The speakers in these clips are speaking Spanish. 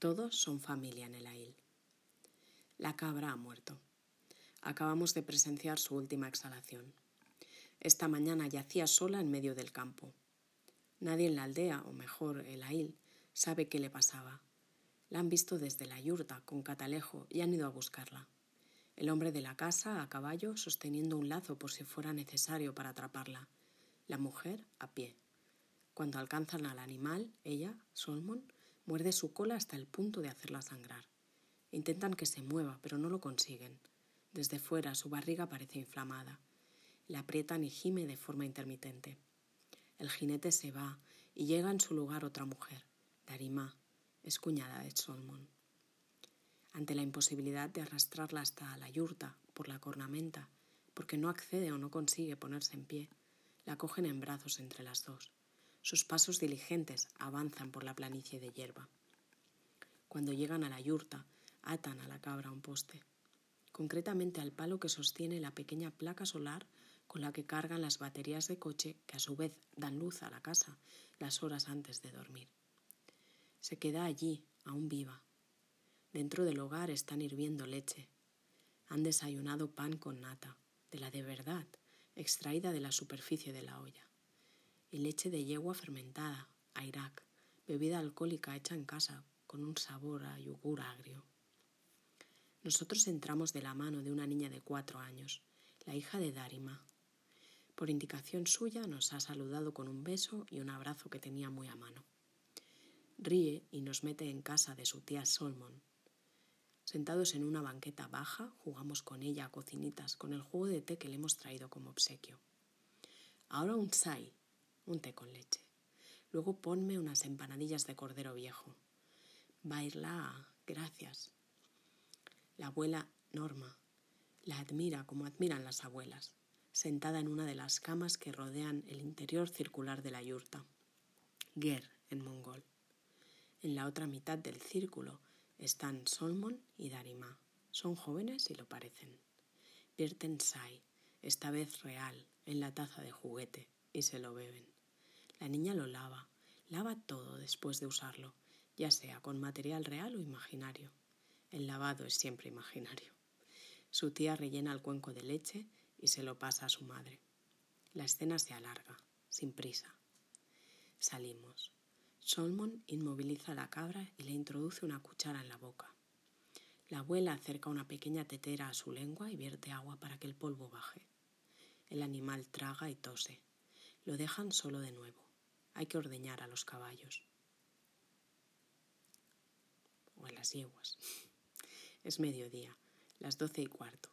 Todos son familia en el AIL. La cabra ha muerto. Acabamos de presenciar su última exhalación. Esta mañana yacía sola en medio del campo. Nadie en la aldea, o mejor el AIL, sabe qué le pasaba. La han visto desde la yurta, con catalejo, y han ido a buscarla. El hombre de la casa, a caballo, sosteniendo un lazo por si fuera necesario para atraparla. La mujer, a pie. Cuando alcanzan al animal, ella, Solmon, muerde su cola hasta el punto de hacerla sangrar. Intentan que se mueva, pero no lo consiguen. Desde fuera su barriga parece inflamada. La aprietan y gime de forma intermitente. El jinete se va y llega en su lugar otra mujer, Darima, es cuñada de Solmon. Ante la imposibilidad de arrastrarla hasta la yurta por la cornamenta, porque no accede o no consigue ponerse en pie, la cogen en brazos entre las dos. Sus pasos diligentes avanzan por la planicie de hierba. Cuando llegan a la yurta, atan a la cabra un poste, concretamente al palo que sostiene la pequeña placa solar con la que cargan las baterías de coche que a su vez dan luz a la casa las horas antes de dormir. Se queda allí, aún viva. Dentro del hogar están hirviendo leche. Han desayunado pan con nata, de la de verdad, extraída de la superficie de la olla. Y leche de yegua fermentada, Irak, bebida alcohólica hecha en casa, con un sabor a yogur agrio. Nosotros entramos de la mano de una niña de cuatro años, la hija de Darima. Por indicación suya nos ha saludado con un beso y un abrazo que tenía muy a mano. Ríe y nos mete en casa de su tía Solmon. Sentados en una banqueta baja, jugamos con ella a cocinitas con el jugo de té que le hemos traído como obsequio. Ahora un sai, un té con leche. Luego ponme unas empanadillas de cordero viejo. Baila, gracias. La abuela Norma la admira como admiran las abuelas, sentada en una de las camas que rodean el interior circular de la yurta. Ger en mongol. En la otra mitad del círculo están Solmon y Darima. Son jóvenes y lo parecen. Vierten Sai, esta vez real, en la taza de juguete y se lo beben. La niña lo lava, lava todo después de usarlo, ya sea con material real o imaginario. El lavado es siempre imaginario. Su tía rellena el cuenco de leche y se lo pasa a su madre. La escena se alarga, sin prisa. Salimos. Solmon inmoviliza a la cabra y le introduce una cuchara en la boca. La abuela acerca una pequeña tetera a su lengua y vierte agua para que el polvo baje. El animal traga y tose. Lo dejan solo de nuevo. Hay que ordeñar a los caballos. O a las yeguas. Es mediodía, las doce y cuarto,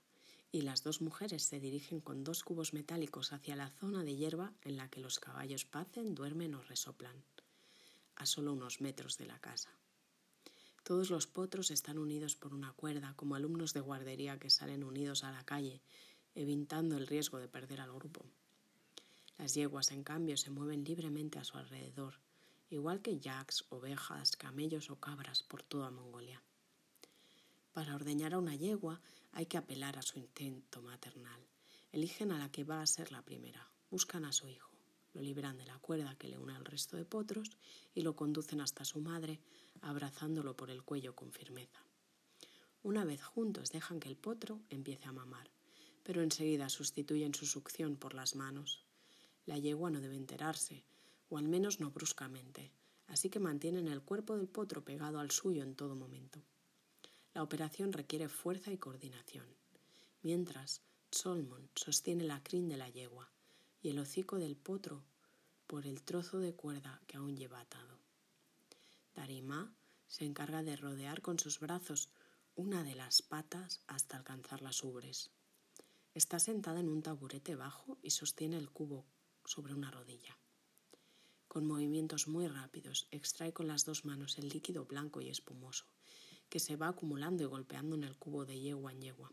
y las dos mujeres se dirigen con dos cubos metálicos hacia la zona de hierba en la que los caballos pacen, duermen o resoplan, a solo unos metros de la casa. Todos los potros están unidos por una cuerda, como alumnos de guardería que salen unidos a la calle, evitando el riesgo de perder al grupo. Las yeguas, en cambio, se mueven libremente a su alrededor, igual que yaks, ovejas, camellos o cabras por toda Mongolia. Para ordeñar a una yegua hay que apelar a su intento maternal. Eligen a la que va a ser la primera, buscan a su hijo, lo libran de la cuerda que le une al resto de potros y lo conducen hasta su madre, abrazándolo por el cuello con firmeza. Una vez juntos dejan que el potro empiece a mamar, pero enseguida sustituyen su succión por las manos. La yegua no debe enterarse, o al menos no bruscamente, así que mantienen el cuerpo del potro pegado al suyo en todo momento. La operación requiere fuerza y coordinación. Mientras, Solmon sostiene la crin de la yegua y el hocico del potro por el trozo de cuerda que aún lleva atado. Darima se encarga de rodear con sus brazos una de las patas hasta alcanzar las ubres. Está sentada en un taburete bajo y sostiene el cubo sobre una rodilla. Con movimientos muy rápidos extrae con las dos manos el líquido blanco y espumoso que se va acumulando y golpeando en el cubo de yegua en yegua.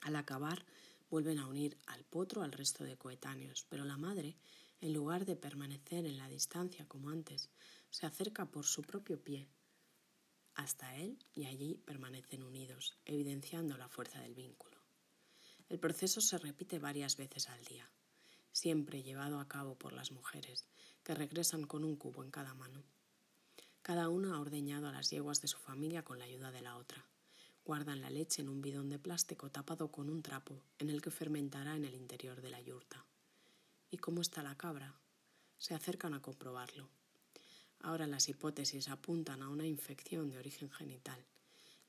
Al acabar, vuelven a unir al potro al resto de coetáneos, pero la madre, en lugar de permanecer en la distancia como antes, se acerca por su propio pie hasta él y allí permanecen unidos, evidenciando la fuerza del vínculo. El proceso se repite varias veces al día. Siempre llevado a cabo por las mujeres, que regresan con un cubo en cada mano. Cada una ha ordeñado a las yeguas de su familia con la ayuda de la otra. Guardan la leche en un bidón de plástico tapado con un trapo en el que fermentará en el interior de la yurta. ¿Y cómo está la cabra? Se acercan a comprobarlo. Ahora las hipótesis apuntan a una infección de origen genital.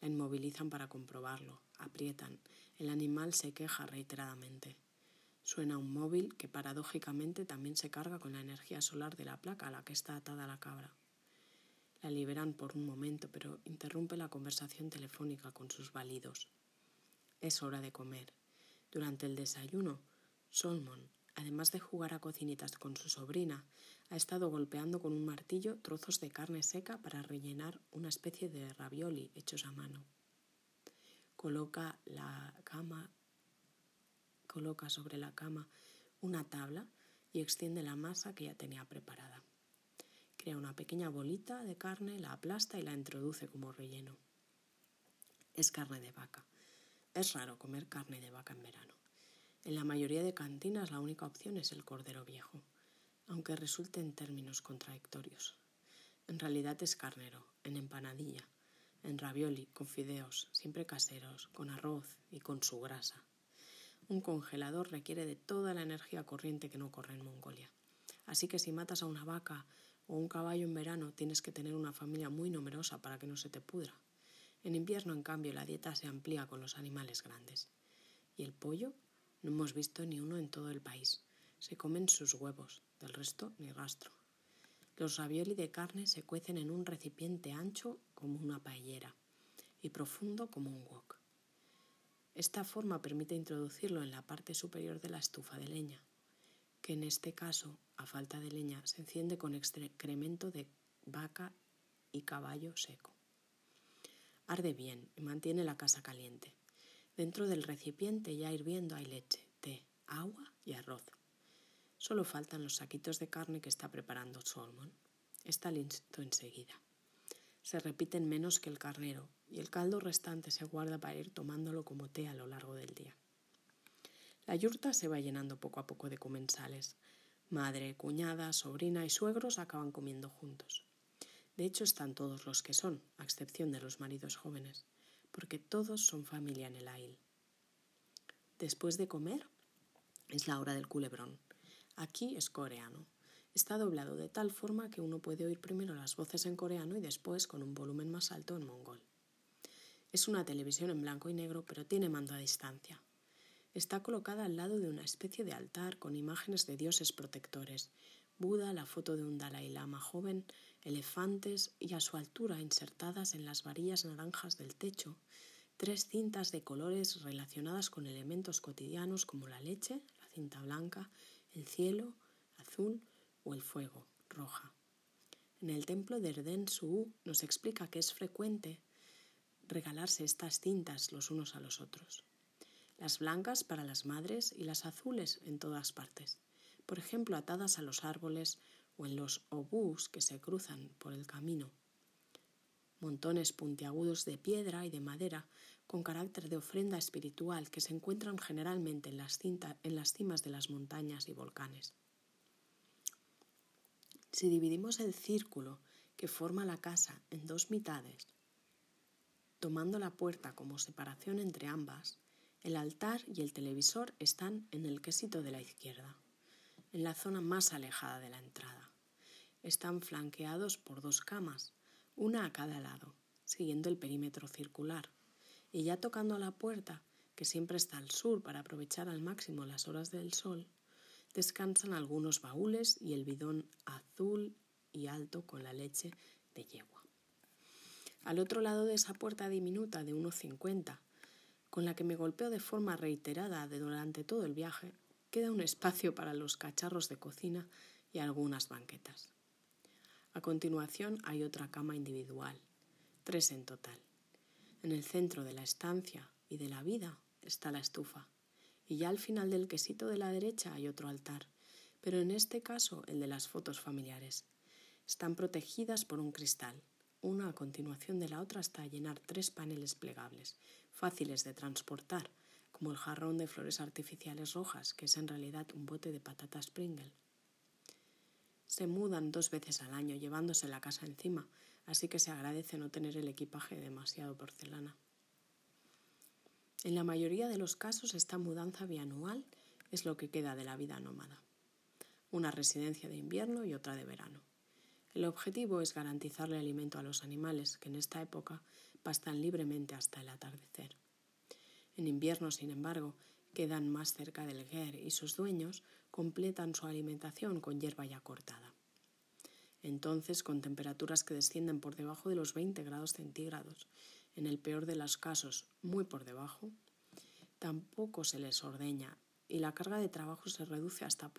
La inmovilizan para comprobarlo, aprietan, el animal se queja reiteradamente. Suena un móvil que paradójicamente también se carga con la energía solar de la placa a la que está atada la cabra. La liberan por un momento, pero interrumpe la conversación telefónica con sus válidos. Es hora de comer. Durante el desayuno, Solomon, además de jugar a cocinitas con su sobrina, ha estado golpeando con un martillo trozos de carne seca para rellenar una especie de ravioli hechos a mano. Coloca la cama coloca sobre la cama una tabla y extiende la masa que ya tenía preparada. Crea una pequeña bolita de carne, la aplasta y la introduce como relleno. Es carne de vaca. Es raro comer carne de vaca en verano. En la mayoría de cantinas la única opción es el cordero viejo aunque resulte en términos contradictorios. En realidad es carnero, en empanadilla, en ravioli, con fideos, siempre caseros, con arroz y con su grasa. Un congelador requiere de toda la energía corriente que no corre en Mongolia. Así que si matas a una vaca o un caballo en verano, tienes que tener una familia muy numerosa para que no se te pudra. En invierno, en cambio, la dieta se amplía con los animales grandes. ¿Y el pollo? No hemos visto ni uno en todo el país. Se comen sus huevos, del resto ni rastro. Los ravioli de carne se cuecen en un recipiente ancho como una paellera y profundo como un wok. Esta forma permite introducirlo en la parte superior de la estufa de leña, que en este caso, a falta de leña, se enciende con excremento de vaca y caballo seco. Arde bien y mantiene la casa caliente. Dentro del recipiente ya hirviendo hay leche, té, agua y arroz. Solo faltan los saquitos de carne que está preparando Solomon. Está listo enseguida. Se repiten menos que el carnero y el caldo restante se guarda para ir tomándolo como té a lo largo del día. La yurta se va llenando poco a poco de comensales. Madre, cuñada, sobrina y suegros acaban comiendo juntos. De hecho, están todos los que son, a excepción de los maridos jóvenes, porque todos son familia en el ail. Después de comer, es la hora del culebrón. Aquí es coreano. Está doblado de tal forma que uno puede oír primero las voces en coreano y después con un volumen más alto en mongol. Es una televisión en blanco y negro, pero tiene mando a distancia. Está colocada al lado de una especie de altar con imágenes de dioses protectores, Buda, la foto de un Dalai Lama joven, elefantes y a su altura insertadas en las varillas naranjas del techo, tres cintas de colores relacionadas con elementos cotidianos como la leche, la cinta blanca, el cielo, azul o el fuego, roja. En el templo de Erden Su nos explica que es frecuente regalarse estas cintas los unos a los otros. Las blancas para las madres y las azules en todas partes, por ejemplo atadas a los árboles o en los obús que se cruzan por el camino. Montones puntiagudos de piedra y de madera con carácter de ofrenda espiritual que se encuentran generalmente en las, en las cimas de las montañas y volcanes. Si dividimos el círculo que forma la casa en dos mitades, tomando la puerta como separación entre ambas, el altar y el televisor están en el quesito de la izquierda, en la zona más alejada de la entrada. Están flanqueados por dos camas, una a cada lado, siguiendo el perímetro circular, y ya tocando la puerta, que siempre está al sur para aprovechar al máximo las horas del sol, descansan algunos baúles y el bidón azul y alto con la leche de yegua. Al otro lado de esa puerta diminuta de unos 50, con la que me golpeo de forma reiterada durante todo el viaje, queda un espacio para los cacharros de cocina y algunas banquetas. A continuación hay otra cama individual, tres en total. En el centro de la estancia y de la vida está la estufa, y ya al final del quesito de la derecha hay otro altar, pero en este caso el de las fotos familiares. Están protegidas por un cristal, una a continuación de la otra hasta llenar tres paneles plegables, fáciles de transportar, como el jarrón de flores artificiales rojas, que es en realidad un bote de patatas Pringle. Se mudan dos veces al año llevándose la casa encima, así que se agradece no tener el equipaje demasiado porcelana. En la mayoría de los casos esta mudanza bianual es lo que queda de la vida nómada. Una residencia de invierno y otra de verano. El objetivo es garantizarle alimento a los animales que en esta época pastan libremente hasta el atardecer. En invierno, sin embargo, quedan más cerca del Ger y sus dueños completan su alimentación con hierba ya cortada. Entonces, con temperaturas que descienden por debajo de los 20 grados centígrados, en el peor de los casos muy por debajo, tampoco se les ordeña y la carga de trabajo se reduce hasta,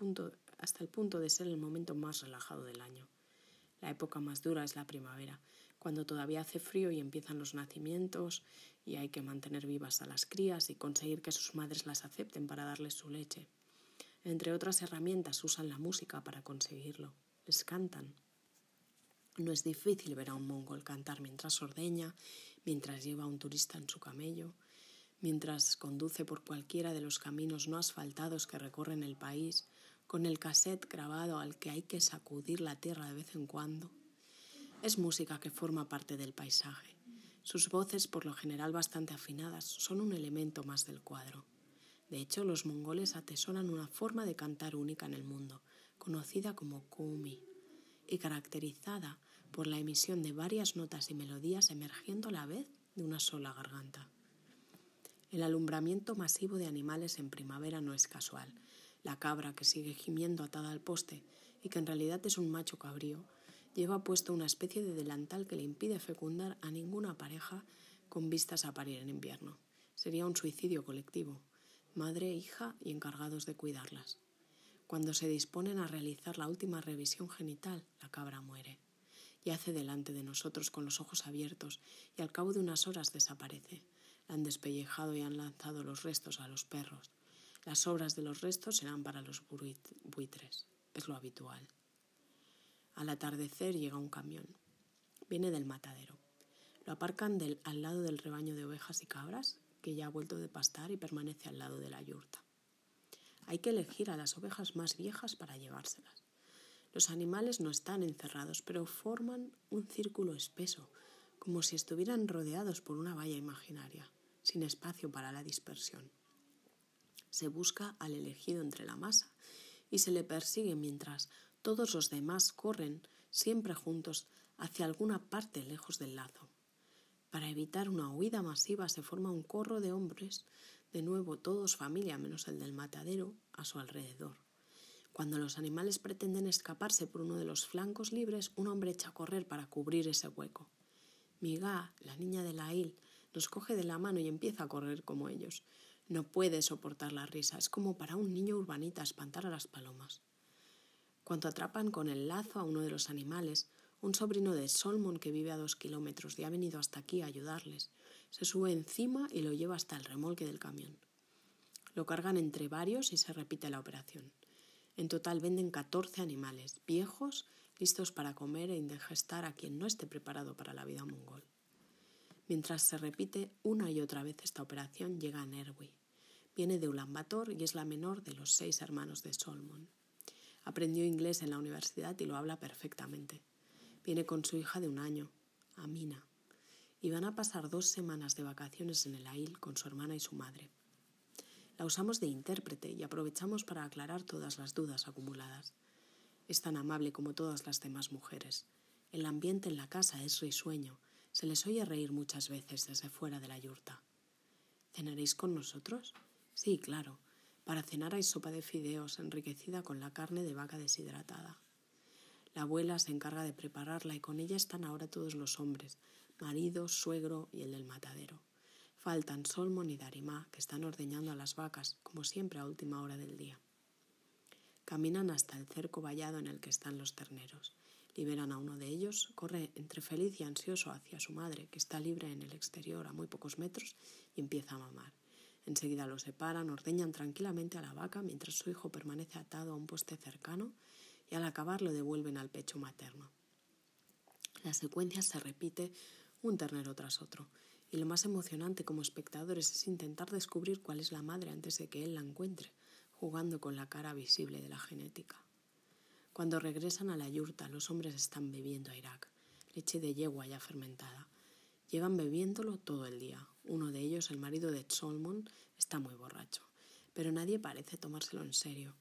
hasta el punto de ser el momento más relajado del año. La época más dura es la primavera, cuando todavía hace frío y empiezan los nacimientos y hay que mantener vivas a las crías y conseguir que sus madres las acepten para darles su leche. Entre otras herramientas usan la música para conseguirlo. Les cantan. No es difícil ver a un mongol cantar mientras ordeña, mientras lleva a un turista en su camello, mientras conduce por cualquiera de los caminos no asfaltados que recorren el país, con el cassette grabado al que hay que sacudir la tierra de vez en cuando. Es música que forma parte del paisaje. Sus voces, por lo general bastante afinadas, son un elemento más del cuadro. De hecho, los mongoles atesoran una forma de cantar única en el mundo, conocida como kumi, y caracterizada por la emisión de varias notas y melodías emergiendo a la vez de una sola garganta. El alumbramiento masivo de animales en primavera no es casual. La cabra que sigue gimiendo atada al poste y que en realidad es un macho cabrío, lleva puesto una especie de delantal que le impide fecundar a ninguna pareja con vistas a parir en invierno. Sería un suicidio colectivo, madre, hija y encargados de cuidarlas. Cuando se disponen a realizar la última revisión genital, la cabra muere yace delante de nosotros con los ojos abiertos y al cabo de unas horas desaparece. La han despellejado y han lanzado los restos a los perros. Las obras de los restos serán para los buitres. Es lo habitual. Al atardecer llega un camión. Viene del matadero. Lo aparcan del, al lado del rebaño de ovejas y cabras, que ya ha vuelto de pastar y permanece al lado de la yurta. Hay que elegir a las ovejas más viejas para llevárselas. Los animales no están encerrados, pero forman un círculo espeso, como si estuvieran rodeados por una valla imaginaria, sin espacio para la dispersión. Se busca al elegido entre la masa y se le persigue mientras todos los demás corren siempre juntos hacia alguna parte lejos del lazo. Para evitar una huida masiva se forma un corro de hombres, de nuevo todos familia menos el del matadero, a su alrededor. Cuando los animales pretenden escaparse por uno de los flancos libres, un hombre echa a correr para cubrir ese hueco. Miga, la niña de la il, nos coge de la mano y empieza a correr como ellos. No puede soportar la risa, es como para un niño urbanita espantar a las palomas. Cuando atrapan con el lazo a uno de los animales, un sobrino de Solmon que vive a dos kilómetros y ha venido hasta aquí a ayudarles, se sube encima y lo lleva hasta el remolque del camión. Lo cargan entre varios y se repite la operación. En total venden 14 animales viejos listos para comer e indigestar a quien no esté preparado para la vida mongol. Mientras se repite una y otra vez esta operación, llega a Nerwi. Viene de Ulaanbaatar y es la menor de los seis hermanos de Solomon. Aprendió inglés en la universidad y lo habla perfectamente. Viene con su hija de un año, Amina, y van a pasar dos semanas de vacaciones en el Ail con su hermana y su madre. La usamos de intérprete y aprovechamos para aclarar todas las dudas acumuladas. Es tan amable como todas las demás mujeres. El ambiente en la casa es risueño. Se les oye reír muchas veces desde fuera de la yurta. ¿Cenaréis con nosotros? Sí, claro. Para cenar hay sopa de fideos enriquecida con la carne de vaca deshidratada. La abuela se encarga de prepararla y con ella están ahora todos los hombres, marido, suegro y el del matadero. Faltan Solmon y Darimá, que están ordeñando a las vacas, como siempre a última hora del día. Caminan hasta el cerco vallado en el que están los terneros. Liberan a uno de ellos, corre entre feliz y ansioso hacia su madre, que está libre en el exterior a muy pocos metros, y empieza a mamar. Enseguida lo separan, ordeñan tranquilamente a la vaca mientras su hijo permanece atado a un poste cercano y al acabar lo devuelven al pecho materno. La secuencia se repite un ternero tras otro Y lo más emocionante como espectadores es intentar descubrir cuál es la madre antes de que él la encuentre, jugando con la cara visible de la genética. Cuando regresan a la yurta, los hombres están bebiendo Irak, leche de yegua ya fermentada. Llevan bebiéndolo todo el día. Uno de ellos, el marido de Solomon, está muy borracho, pero nadie parece tomárselo en serio,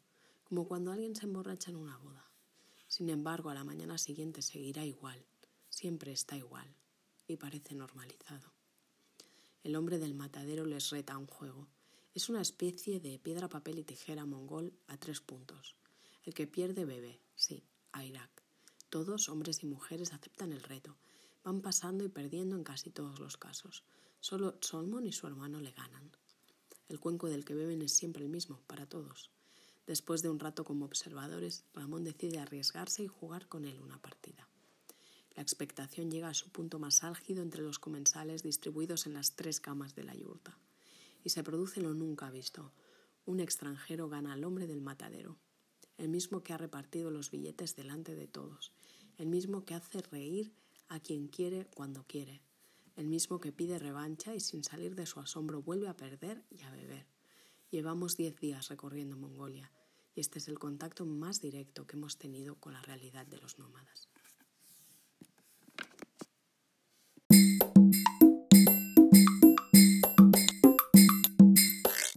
como cuando alguien se emborracha en una boda. Sin embargo, a la mañana siguiente seguirá igual, siempre está igual, y parece normalizado. El hombre del matadero les reta un juego. Es una especie de piedra, papel y tijera mongol a tres puntos. El que pierde bebe, sí, a Irak. Todos, hombres y mujeres, aceptan el reto. Van pasando y perdiendo en casi todos los casos. Solo Solomon y su hermano le ganan. El cuenco del que beben es siempre el mismo, para todos. Después de un rato como observadores, Ramón decide arriesgarse y jugar con él una partida. La expectación llega a su punto más álgido entre los comensales distribuidos en las tres camas de la yurta. Y se produce lo nunca visto. Un extranjero gana al hombre del matadero, el mismo que ha repartido los billetes delante de todos, el mismo que hace reír a quien quiere cuando quiere, el mismo que pide revancha y sin salir de su asombro vuelve a perder y a beber. Llevamos diez días recorriendo Mongolia y este es el contacto más directo que hemos tenido con la realidad de los nómadas.